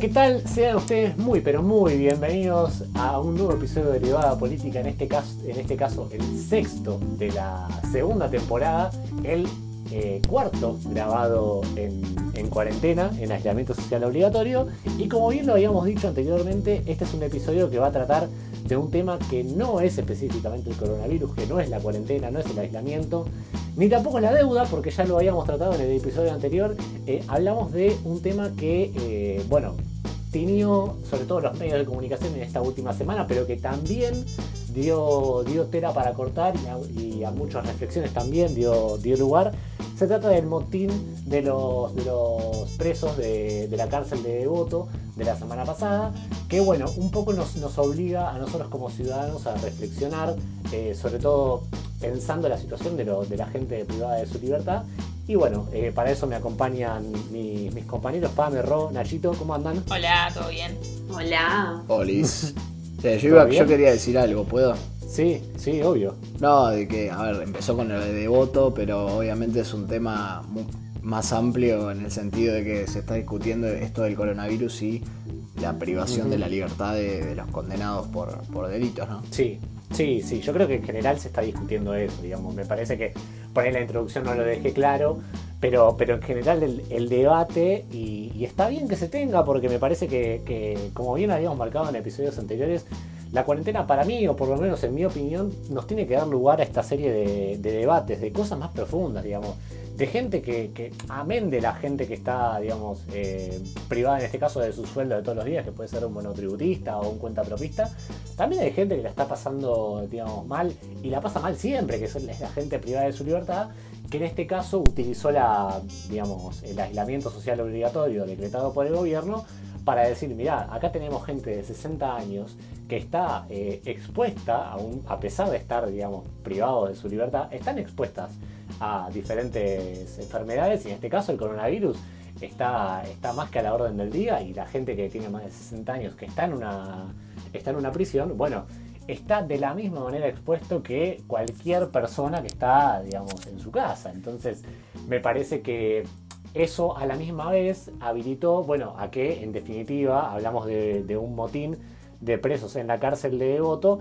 ¿qué tal? Sean ustedes muy, pero muy bienvenidos a un nuevo episodio de Derivada Política, en este caso, en este caso el sexto de la segunda temporada, el eh, cuarto grabado en, en cuarentena, en aislamiento social obligatorio. Y como bien lo habíamos dicho anteriormente, este es un episodio que va a tratar de un tema que no es específicamente el coronavirus, que no es la cuarentena, no es el aislamiento, ni tampoco la deuda, porque ya lo habíamos tratado en el episodio anterior. Eh, hablamos de un tema que, eh, bueno, tiñó sobre todo los medios de comunicación en esta última semana, pero que también dio, dio tela para cortar y a, muchas reflexiones también dio, dio lugar. Se trata del motín de los, de los presos de, de la cárcel de Devoto de la semana pasada, que bueno, un poco nos, nos obliga a nosotros como ciudadanos a reflexionar, eh, sobre todo pensando la situación de, lo, de la gente privada de su libertad. Y bueno, eh, para eso me acompañan mis, mis compañeros Pame, Ro, Nachito, ¿cómo andan? Hola, ¿todo bien? Hola. Olis. yo, iba, yo quería decir algo, ¿puedo? Sí, sí, obvio. No, de que, a ver, empezó con el de devoto, pero obviamente es un tema más amplio en el sentido de que se está discutiendo esto del coronavirus y la privación de la libertad de, de los condenados por, por delitos, ¿no? Sí, sí, sí. Yo creo que en general se está discutiendo eso, digamos. Me parece que por ahí la introducción no lo dejé claro, pero, pero en general el, el debate, y, y está bien que se tenga, porque me parece que, que, como bien habíamos marcado en episodios anteriores, la cuarentena para mí, o por lo menos en mi opinión, nos tiene que dar lugar a esta serie de, de debates, de cosas más profundas, digamos. De gente que, que, amén de la gente que está, digamos, eh, privada en este caso de su sueldo de todos los días, que puede ser un monotributista o un cuentapropista, también hay gente que la está pasando, digamos, mal, y la pasa mal siempre, que es la gente privada de su libertad, que en este caso utilizó la, digamos, el aislamiento social obligatorio decretado por el gobierno para decir, mirá, acá tenemos gente de 60 años que está eh, expuesta, a, pesar de estar, digamos, privados de su libertad, están expuestas a diferentes enfermedades, y en este caso el coronavirus está, está más que a la orden del día, y la gente que tiene más de 60 años que está en una, está en una prisión, bueno, está de la misma manera expuesto que cualquier persona que está, digamos, en su casa. Entonces, me parece que eso a la misma vez habilitó, bueno, a que en definitiva hablamos de, un motín de presos en la cárcel de Devoto,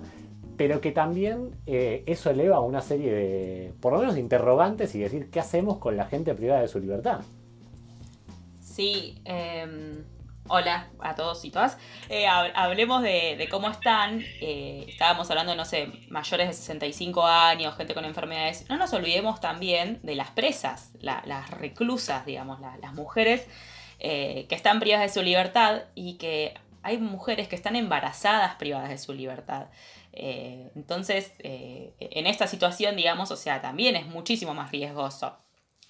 pero que también eh, eso eleva una serie de, por lo menos, interrogantes y decir qué hacemos con la gente privada de su libertad. Sí, eh, hola a todos y todas. Eh, hab- hablemos de, cómo están. Eh, estábamos hablando, no sé, mayores de 65 años, gente con enfermedades. No nos olvidemos también de las presas, la- las reclusas, digamos, la- las mujeres eh, que están privadas de su libertad y que hay mujeres que están embarazadas privadas de su libertad. Entonces, en esta situación, digamos, o sea, también es muchísimo más riesgoso.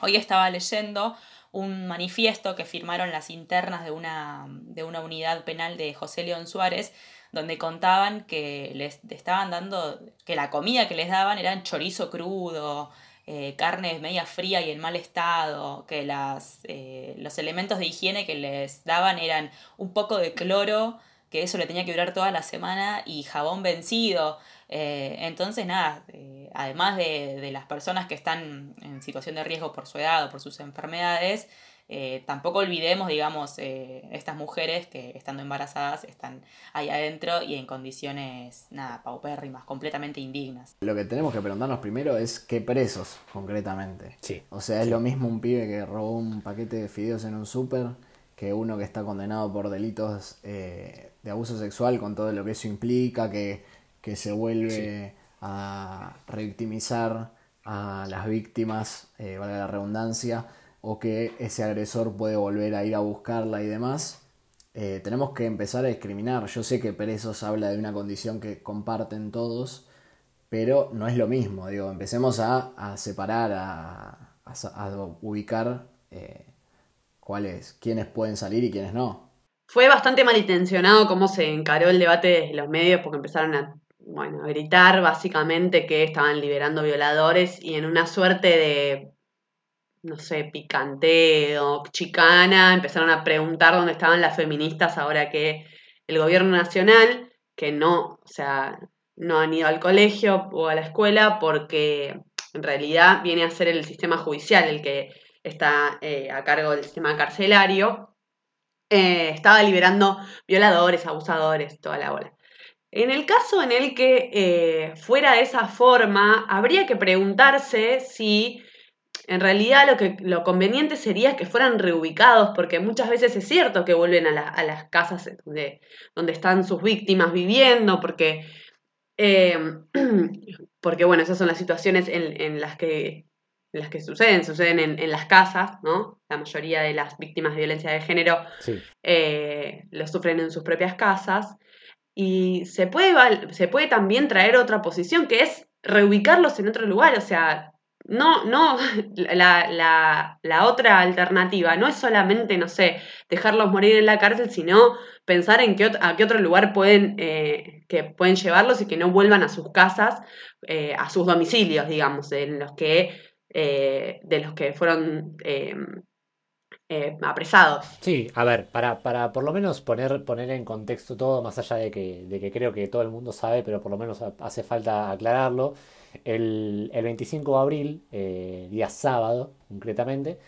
Hoy estaba leyendo un manifiesto que firmaron las internas de una, de una unidad penal de José León Suárez, donde contaban que les estaban dando, que la comida que les daban eran chorizo crudo, eh, carne media fría y en mal estado, que las, eh, los elementos de higiene que les daban eran un poco de cloro, que eso le tenía que durar toda la semana, y jabón vencido. Eh, entonces, nada, eh, además de, de las personas que están en situación de riesgo por su edad o por sus enfermedades, eh, tampoco olvidemos, digamos, eh, estas mujeres que estando embarazadas están ahí adentro y en condiciones, nada, paupérrimas, completamente indignas. Lo que tenemos que preguntarnos primero es qué presos, concretamente. Sí. O sea, es lo mismo un pibe que robó un paquete de fideos en un súper que uno que está condenado por delitos eh, de abuso sexual con todo lo que eso implica, que, que se vuelve a revictimizar a las víctimas, eh, valga la redundancia, o que ese agresor puede volver a ir a buscarla y demás. Eh, tenemos que empezar a discriminar. Yo sé que presos habla de una condición que comparten todos, pero no es lo mismo. Digo, empecemos a, a separar, a, a sa- a ubicar eh, cuáles, quiénes pueden salir y quiénes no. Fue bastante malintencionado cómo se encaró el debate desde los medios porque empezaron a, bueno, gritar básicamente que estaban liberando violadores y en una suerte de, no sé, picanteo, chicana, empezaron a preguntar dónde estaban las feministas ahora que el gobierno nacional, que no, o sea, no han ido al colegio o a la escuela porque en realidad viene a ser el sistema judicial el que está eh, a cargo del sistema carcelario eh, estaba liberando violadores, abusadores, toda la bola. En el caso en el que eh, fuera de esa forma, habría que preguntarse si en realidad lo, que, lo conveniente sería que fueran reubicados, porque muchas veces es cierto que vuelven a, las casas donde, donde, están sus víctimas viviendo, porque, em, porque bueno, esas son las situaciones en, las, que, las que suceden, suceden en, las casas, ¿no? La mayoría de las víctimas de violencia de género eh, lo sufren en sus propias casas. Y se puede, se puede también traer otra posición, que es reubicarlos en otro lugar, o sea, no, no, la, otra alternativa no es solamente, no sé, dejarlos morir en la cárcel, sino pensar en qué, a qué otro lugar pueden, eh, que pueden llevarlos y que no vuelvan a sus casas, eh, a sus domicilios, digamos, en los que, eh, de los que fueron eh, apresados. Sí, a ver, para, para por lo menos poner, poner en contexto todo, más allá de que, de que creo que todo el mundo sabe, pero por lo menos hace falta aclararlo, el, 25 de abril, eh, día sábado concretamente,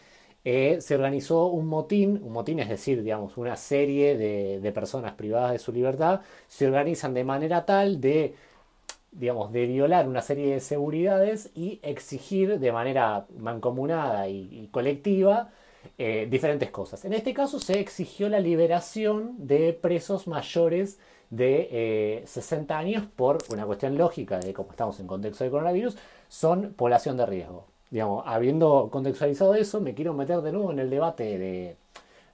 eh, se organizó un motín, un motín es decir, digamos, una serie de, de personas privadas de su libertad, se organizan de manera tal de digamos, de violar una serie de seguridades y exigir de manera mancomunada y colectiva eh, diferentes cosas. En este caso se exigió la liberación de presos mayores de 60 eh, años por una cuestión lógica de cómo estamos en contexto de coronavirus, son población de riesgo. Digamos, habiendo contextualizado eso, me quiero meter de nuevo en el debate de,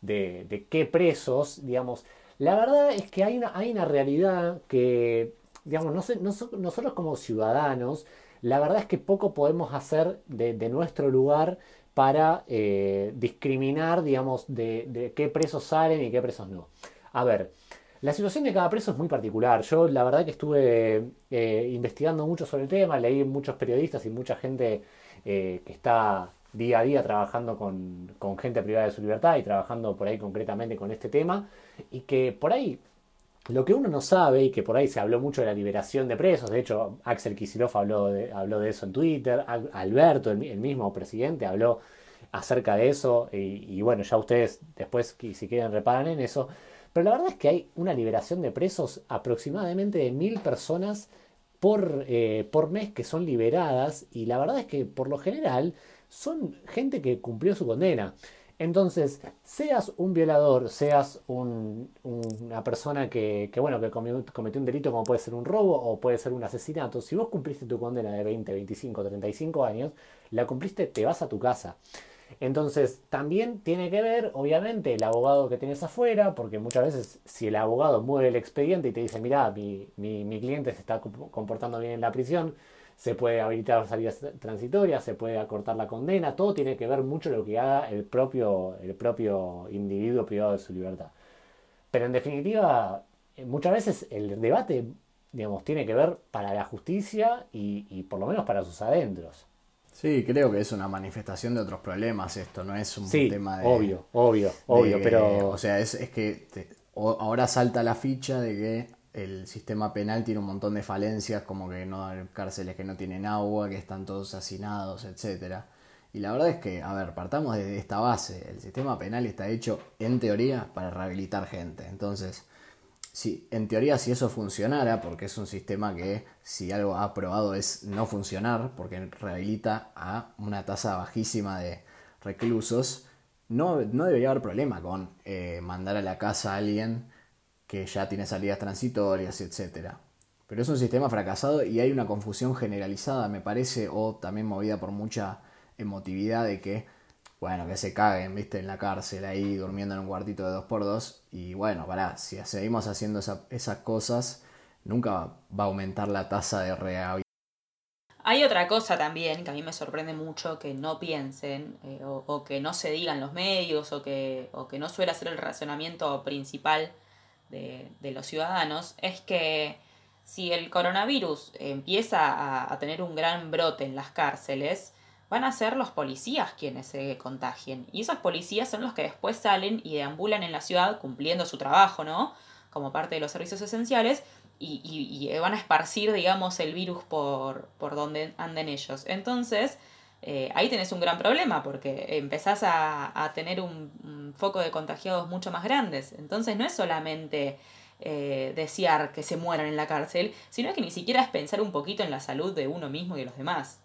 de, qué presos, digamos. La verdad es que hay una, hay una realidad que, digamos, no sé, nosotros como ciudadanos, la verdad es que poco podemos hacer de, de nuestro lugar para eh, discriminar, digamos, de, qué presos salen y qué presos no. A ver, la situación de cada preso es muy particular. Yo la verdad que estuve eh, investigando mucho sobre el tema, leí muchos periodistas y mucha gente eh, que está día a día trabajando con, con, gente privada de su libertad y trabajando por ahí concretamente con este tema y que por ahí lo que uno no sabe y que por ahí se habló mucho de la liberación de presos, de hecho Axel Kicillof habló de, habló de eso en Twitter, Alberto, el, mismo presidente, habló acerca de eso y, bueno, ya ustedes después si quieren reparan en eso, pero la verdad es que hay una liberación de presos aproximadamente de mil personas por, eh, por mes que son liberadas y la verdad es que por lo general son gente que cumplió su condena. Entonces, seas un violador, seas una persona que, bueno, que cometió un delito como puede ser un robo o puede ser un asesinato, si vos cumpliste tu condena de 20, 25, 35 años, la cumpliste, te vas a tu casa. Entonces, también tiene que ver, obviamente, el abogado que tienes afuera, porque muchas veces si el abogado mueve el expediente y te dice, mira, mi, mi cliente se está comportando bien en la prisión, se puede habilitar salidas transitorias, se puede acortar la condena, todo tiene que ver mucho lo que haga el propio, el propio individuo privado de su libertad. Pero en definitiva, eh, muchas veces el debate, digamos, tiene que ver para la justicia y, por lo menos para sus adentros. Sí, creo que es una manifestación de otros problemas esto, no es un tema de... Obvio, obvio, obvio, pero... O sea, es, es que ahora salta la ficha de que el sistema penal tiene un montón de falencias, como que no hay cárceles que no tienen agua, que están todos hacinados, etc. Y la verdad es que, a ver, partamos de esta base. El sistema penal está hecho, en teoría, para rehabilitar gente. Entonces, si, en teoría, si eso funcionara, porque es un sistema que, si algo ha probado es no funcionar, porque rehabilita a una tasa bajísima de reclusos, no, no debería haber problema con eh, mandar a la casa a alguien que ya tiene salidas transitorias, etc. Pero es un sistema fracasado y hay una confusión generalizada, me parece, o también movida por mucha emotividad de que, bueno, que se caguen, viste, en la cárcel ahí durmiendo en un cuartito de 2x2. Y bueno, para, si seguimos haciendo esas cosas, nunca va a aumentar la tasa de rehabilitación. Hay otra cosa también que a mí me sorprende mucho que no piensen eh, o, que no se digan los medios o que, o que no suele ser el razonamiento principal de, los ciudadanos es que si el coronavirus empieza a, tener un gran brote en las cárceles, van a ser los policías quienes se contagien. Y esos policías son los que después salen y deambulan en la ciudad cumpliendo su trabajo, ¿no? Como parte de los servicios esenciales y, van a esparcir, digamos, el virus por, por donde anden ellos. Entonces, eh, ahí tenés un gran problema porque empezás a, a tener un, un foco de contagiados mucho más grandes. Entonces no es solamente eh, desear que se mueran en la cárcel, sino que ni siquiera es pensar un poquito en la salud de uno mismo y de los demás.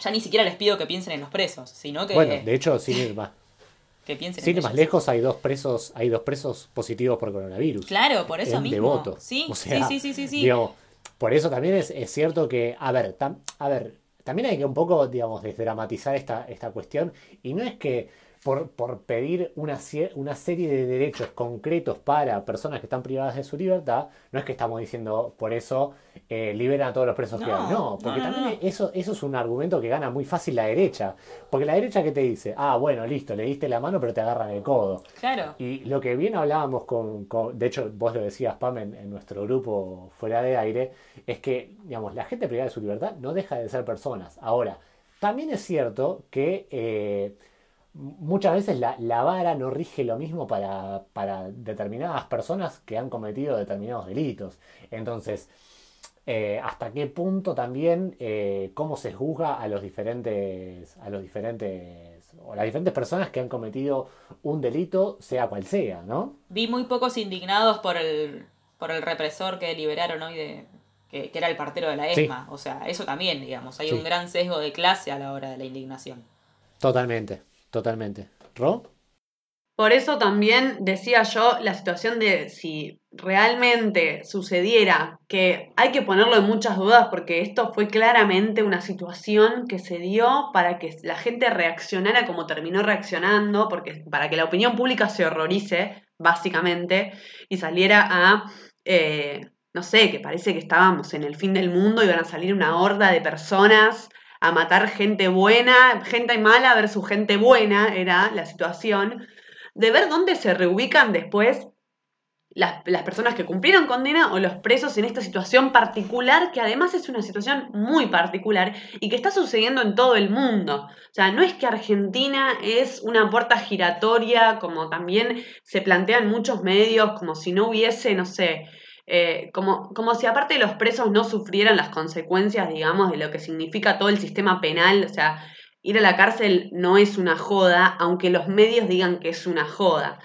Ya ni siquiera les pido que piensen en los presos, sino que, Bueno, de hecho, sin ir más, que piensen sin ir más ellos. lejos, hay dos presos, hay dos presos positivos por coronavirus. Claro, por eso en mismo. devoto. Sí, O sea, sí, sí, sí, sí, sí. Digamos, por eso también es, es cierto que, a ver, tam- a ver, también hay que un poco, digamos, desdramatizar esta, esta cuestión. Y no es que por, por pedir una, una serie de derechos concretos para personas que están privadas de su libertad, no es que estamos diciendo por eso eh, liberan a todos los presos que No, hay. No, porque no, no, también. Eso, eso es un argumento que gana muy fácil la derecha. Porque la derecha que te dice, ah, bueno, listo, le diste la mano, pero te agarran el codo. Claro. Y lo que bien hablábamos con, con- de hecho vos lo decías, Pam, en, en nuestro grupo fuera de aire, es que, digamos, la gente privada de su libertad no deja de ser personas. Ahora, también es cierto que eh, muchas veces la, la vara no rige lo mismo para, para determinadas personas que han cometido determinados delitos. Entonces, eh, hasta qué punto también eh, cómo se juzga a los diferentes a los diferentes o las diferentes personas que han cometido un delito sea cual sea no Vi muy pocos indignados por el, por el represor que liberaron hoy de. Que, que era el partero de la Sí. ESMA. O sea, eso también, digamos. Hay Sí. un gran sesgo de clase a la hora de la indignación. totalmente totalmente. Ro Por eso también decía yo la situación de si realmente sucediera, que hay que ponerlo en muchas dudas porque esto fue claramente una situación que se dio para que la gente reaccionara como terminó reaccionando, porque para que la opinión pública se horrorice, básicamente, y saliera a, eh, no sé, que parece que estábamos en el fin del mundo, iban a salir una horda de personas a matar gente buena, gente mala versus gente buena, era la situación de ver dónde se reubican después las, las personas que cumplieron condena o los presos en esta situación particular, que además es una situación muy particular y que está sucediendo en todo el mundo. O sea, no es que Argentina es una puerta giratoria, como también se plantea en muchos medios, como si no hubiese, no sé, eh, como, como si aparte los presos no sufrieran las consecuencias, digamos, de lo que significa todo el sistema penal. O sea, ir a la cárcel no es una joda, aunque los medios digan que es una joda.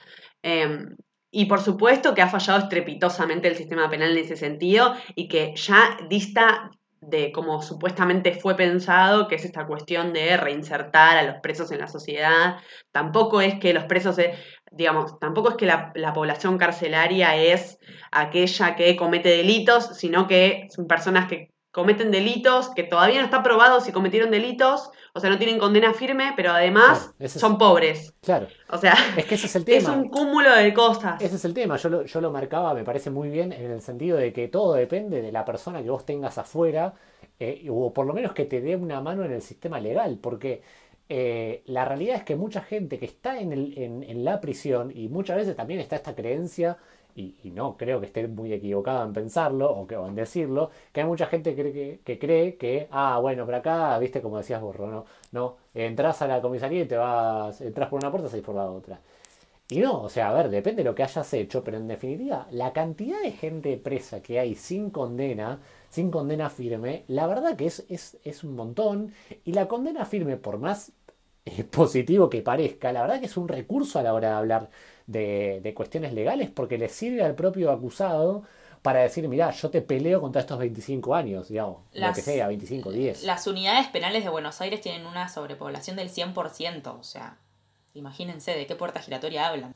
Eh, y por supuesto que ha fallado estrepitosamente el sistema penal en ese sentido y que ya dista de como supuestamente fue pensado, que es esta cuestión de reinsertar a los presos en la sociedad. Tampoco es que los presos, digamos, tampoco es que la, la población carcelaria es aquella que comete delitos, sino que son personas que cometen delitos, que todavía no está probado si cometieron delitos, o sea, no tienen condena firme, pero además Claro, es- son pobres. claro O sea, es que ese es el es tema un cúmulo de cosas. ese es el tema yo lo, yo lo marcaba me parece muy bien en el sentido de que todo depende de la persona que vos tengas afuera eh, o por lo menos que te dé una mano en el sistema legal porque eh, la realidad es que mucha gente que está en, el- en- en la prisión y muchas veces también está esta creencia, y, y no creo que esté muy equivocado en pensarlo o, que, en decirlo, que hay mucha gente que, cree que, ah, bueno, pero acá, viste, como decías Borro, no, entras a la comisaría y te vas, entras por una puerta, salís por la otra. Y no, o sea, a ver, depende de lo que hayas hecho, pero en definitiva, la cantidad de gente presa que hay sin condena, sin condena firme, la verdad que es, es, es un montón. Y la condena firme, por más eh, positivo que parezca, la verdad que es un recurso a la hora de hablar de, de cuestiones legales porque le sirve al propio acusado para decir, mirá, yo te peleo contra estos 25 años, digamos, lo que sea, 25, 10. Las unidades penales de Buenos Aires tienen una sobrepoblación del 100%. O sea, imagínense de qué puerta giratoria hablan.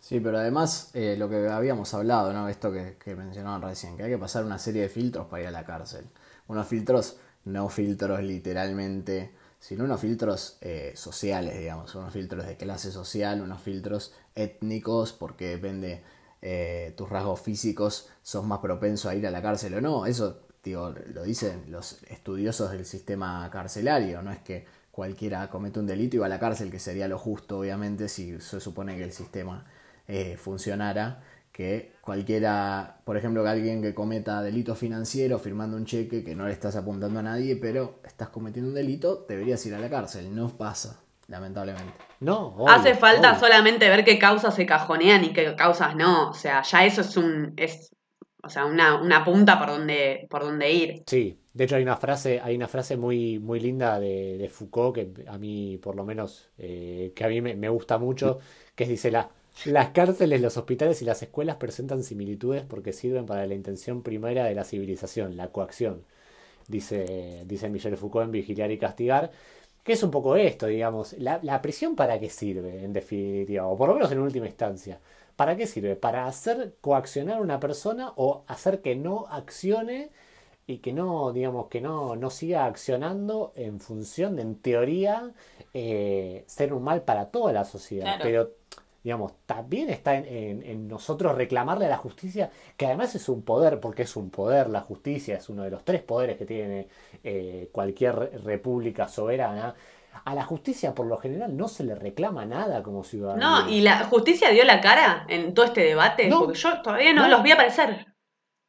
Sí, pero además eh, lo que habíamos hablado, ¿no? Esto que, que mencionaban recién, que hay que pasar una serie de filtros para ir a la cárcel. Unos filtros, no filtros literalmente, sino unos filtros eh, sociales, digamos, unos filtros de clase social, unos filtros étnicos, porque depende eh, tus rasgos físicos, sos más propenso a ir a la cárcel o no. Eso, digo, lo dicen los estudiosos del sistema carcelario, no es que cualquiera comete un delito y va a la cárcel, que sería lo justo, obviamente, si se supone que el sistema eh, funcionara, que cualquiera, por ejemplo, que alguien que cometa delito financiero firmando un cheque que no le estás apuntando a nadie, pero estás cometiendo un delito, deberías ir a la cárcel. No pasa, lamentablemente. No, obvio, Hace falta obvio. solamente ver qué causas se cajonean y qué causas no. O sea, ya eso es un, es, o sea, una, una punta por donde, por donde ir. Sí, De hecho, hay una frase, hay una frase muy, muy linda de, Foucault que a mí, por lo menos, eh, que a mí me, gusta mucho, que dice la, las cárceles, los hospitales y las escuelas presentan similitudes porque sirven para la intención primera de la civilización, la coacción, dice, dice Michel Foucault en Vigilar y Castigar, que es un poco esto, digamos, la, la prisión para qué sirve, en definitiva, o por lo menos en última instancia. ¿Para qué sirve? Para hacer coaccionar a una persona o hacer que no accione y que no, digamos, que no, no siga accionando en función de, en teoría, eh, ser un mal para toda la sociedad. Pero, digamos, también está en, nosotros reclamarle a la justicia, que además es un poder, porque es un poder, la justicia es uno de los tres poderes que tiene eh, cualquier república soberana. A la justicia por lo general no se le reclama nada como ciudadano. No, y la justicia dio la cara en todo este debate, porque yo todavía no, los vi aparecer.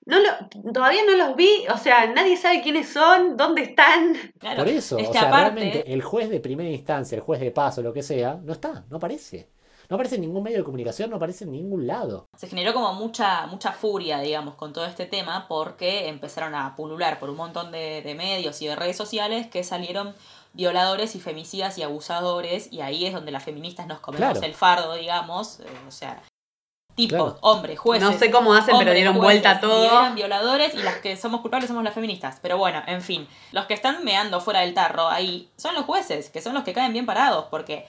No lo, todavía no los vi, o sea, nadie sabe quiénes son, dónde están. Por eso, o sea, realmente el juez de primera instancia, el juez de paso, lo que sea, no está, no aparece. No aparece en ningún medio de comunicación, no aparece en ningún lado. Se generó como mucha, mucha furia, digamos, con todo este tema, porque empezaron a pulular por un montón de, medios y de redes sociales que salieron violadores y femicidas y abusadores, y ahí es donde las feministas nos comemos el fardo, digamos. Eh, o sea, tipo, hombres, jueces. No sé cómo hacen, pero dieron vuelta a todo. eran violadores y las que somos culpables somos las feministas. Pero bueno, en fin, los que están meando fuera del tarro ahí son los jueces, que son los que caen bien parados, porque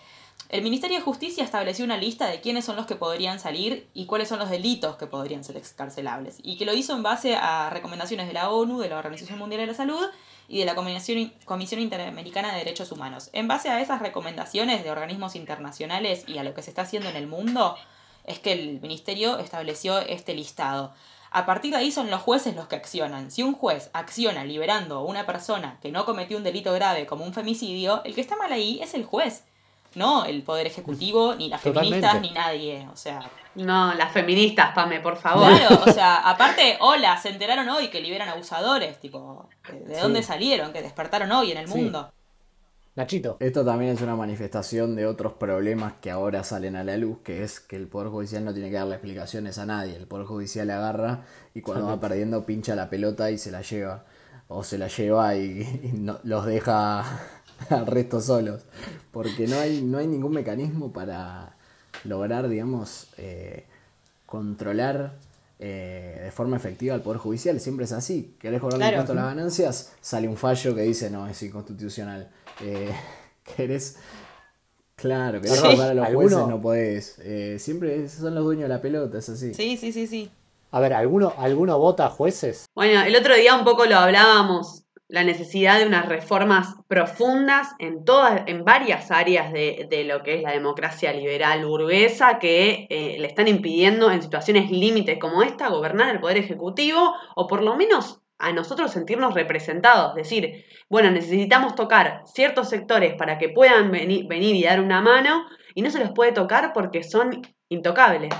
el Ministerio de Justicia estableció una lista de quiénes son los que podrían salir y cuáles son los delitos que podrían ser excarcelables. Y que lo hizo en base a recomendaciones de la ONU, de la Organización Mundial de la Salud y de la Comisión Interamericana de Derechos Humanos. En base a esas recomendaciones de organismos internacionales y a lo que se está haciendo en el mundo, es que el ministerio estableció este listado. A partir de ahí son los jueces los que accionan. Si un juez acciona liberando a una persona que no cometió un delito grave como un femicidio, el que está mal ahí es el juez, no el poder ejecutivo, ni las feministas, ni nadie. O sea. No, las feministas, Pame, por favor. Claro, o sea, aparte, hola, se enteraron hoy que liberan abusadores, tipo, ¿de dónde salieron? Que despertaron hoy en el mundo. Nachito. Esto también es una manifestación de otros problemas que ahora salen a la luz, que es que el Poder Judicial no tiene que darle explicaciones a nadie. El Poder Judicial agarra y cuando va perdiendo pincha la pelota y se la lleva. O se la lleva y, los deja al resto solos. Porque no hay, no hay ningún mecanismo para lograr, digamos, eh, controlar eh, de forma efectiva al Poder Judicial. Siempre es así. Querés cobrar claro. impuesto a las ganancias, sale un fallo que dice no, es inconstitucional. Eh, querés. Claro, querés sí. a los jueces, no podés. Eh, siempre son los dueños de la pelota, es así. Sí, sí, sí, sí. A ver, ¿alguno, ¿alguno vota jueces? Bueno, el otro día un poco lo hablábamos la necesidad de unas reformas profundas en todas, en varias áreas de, lo que es la democracia liberal burguesa que eh, le están impidiendo en situaciones límites como esta gobernar el poder ejecutivo o por lo menos a nosotros sentirnos representados, decir, bueno, necesitamos tocar ciertos sectores para que puedan venir, venir y dar una mano y no se los puede tocar porque son intocables,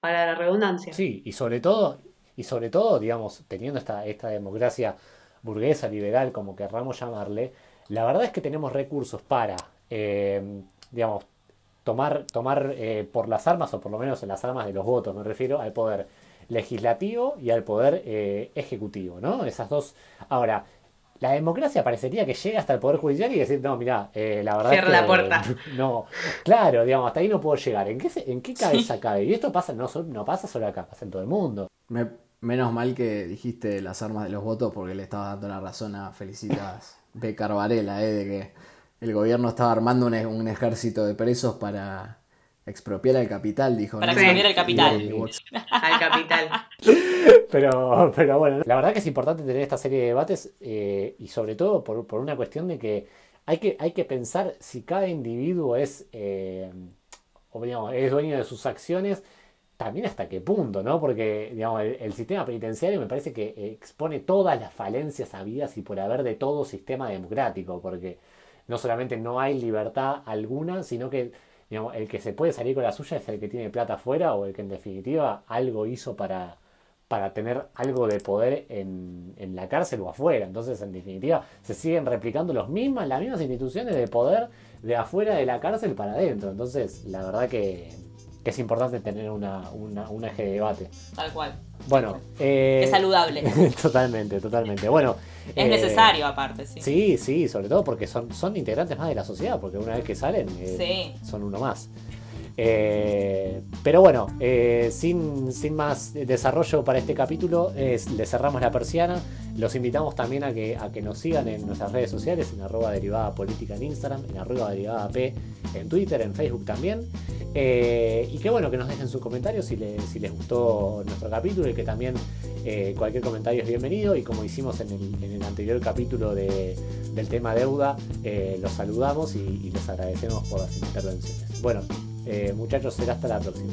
para la redundancia. Sí, y sobre todo, y sobre todo, digamos, teniendo esta, esta democracia burguesa, liberal, como querramos llamarle, la verdad es que tenemos recursos para, eh, digamos, tomar, tomar eh, por las armas, o por lo menos en las armas de los votos, me refiero al poder legislativo y al poder eh, ejecutivo, ¿no? Esas dos. Ahora, la democracia parecería que llega hasta el poder judicial y decir, no, mira, la verdad es que, la puerta. No, claro, digamos, hasta ahí no puedo llegar. ¿En qué, en qué cabeza cabe? Y esto pasa, no, no pasa solo acá, pasa en todo el mundo. Me, Menos mal que dijiste las armas de los votos porque le estaba dando la razón a Felicitas Becar Varela, eh, de que el gobierno estaba armando un, ejército de presos para expropiar al capital, dijo. Para expropiar el capital. al capital. Pero, pero bueno, la verdad que es importante tener esta serie de debates eh, y sobre todo por, por, una cuestión de que hay, que hay que pensar si cada individuo es, eh, o digamos, es dueño de sus acciones también hasta qué punto, ¿no? Porque, digamos, el, sistema penitenciario me parece que expone todas las falencias habidas y por haber de todo sistema democrático, porque no solamente no hay libertad alguna, sino que, digamos, el que se puede salir con la suya es el que tiene plata afuera o el que en definitiva algo hizo para, para tener algo de poder en, en la cárcel o afuera. Entonces, en definitiva, se siguen replicando los mismas, las mismas instituciones de poder de afuera de la cárcel para adentro. Entonces, la verdad que que es importante tener una, una- un eje de debate. Tal cual. Bueno, eh, Es saludable. totalmente, totalmente. Bueno, Es eh, necesario, aparte, sí. Sí, sí, sobre todo porque son, son integrantes más de la sociedad, porque una vez que salen eh, Sí. son uno más. Eh, pero bueno, eh, sin, sin más desarrollo para este capítulo, le cerramos la persiana. Los invitamos también a que, a que nos sigan en nuestras redes sociales, en arroba derivada política en Instagram, en arroba derivada P en Twitter, en Facebook también. Eh, y que bueno, que nos dejen sus comentarios si, les- si les gustó nuestro capítulo y que también cualquier comentario es bienvenido. Y como hicimos en el, en el anterior capítulo de- del tema deuda, los saludamos y, y les agradecemos por las intervenciones. Bueno, eh, muchachos, será hasta la próxima.